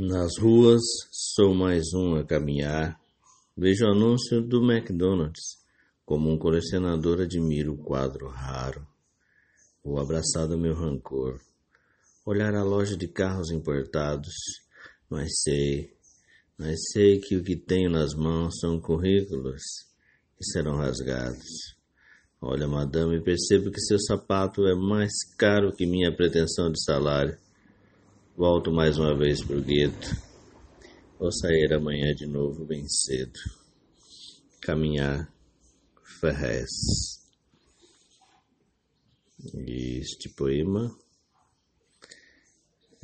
Nas ruas, sou mais um a caminhar. Vejo o anúncio do McDonald's. Como um colecionador, admiro o quadro raro. Vou abraçado meu rancor. Olhar a loja de carros importados. Mas sei, mas sei que o que tenho nas mãos são currículos que serão rasgados. Olha, madame, percebo que seu sapato é mais caro que minha pretensão de salário. Volto mais uma vez para o gueto. Vou sair amanhã de novo bem cedo. Caminhar Ferrez. Este poema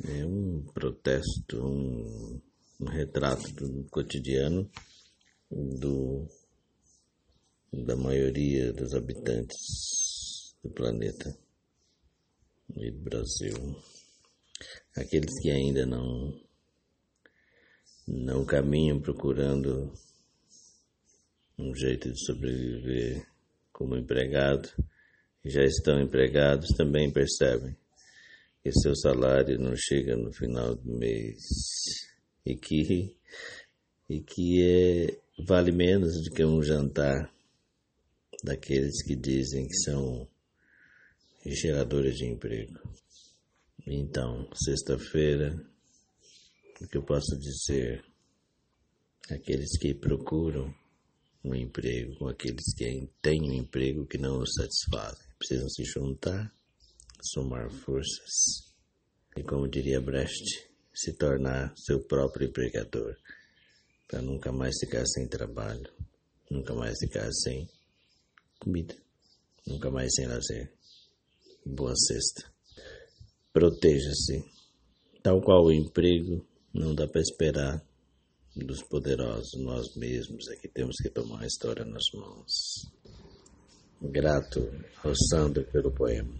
é um protesto, um, um retrato do cotidiano do, da maioria dos habitantes do planeta e do Brasil aqueles que ainda não não caminham procurando um jeito de sobreviver como empregado e já estão empregados também percebem que seu salário não chega no final do mês e que e que é, vale menos do que um jantar daqueles que dizem que são geradores de emprego. Então, sexta-feira, o que eu posso dizer? Aqueles que procuram um emprego com aqueles que têm um emprego que não os satisfazem. Precisam se juntar, somar forças e, como diria Brecht, se tornar seu próprio empregador, para nunca mais ficar sem trabalho, nunca mais ficar sem comida, nunca mais sem lazer. Boa sexta. Proteja-se. Tal qual o emprego, não dá para esperar dos poderosos, nós mesmos é que temos que tomar a história nas mãos. Grato ao Sandro pelo poema.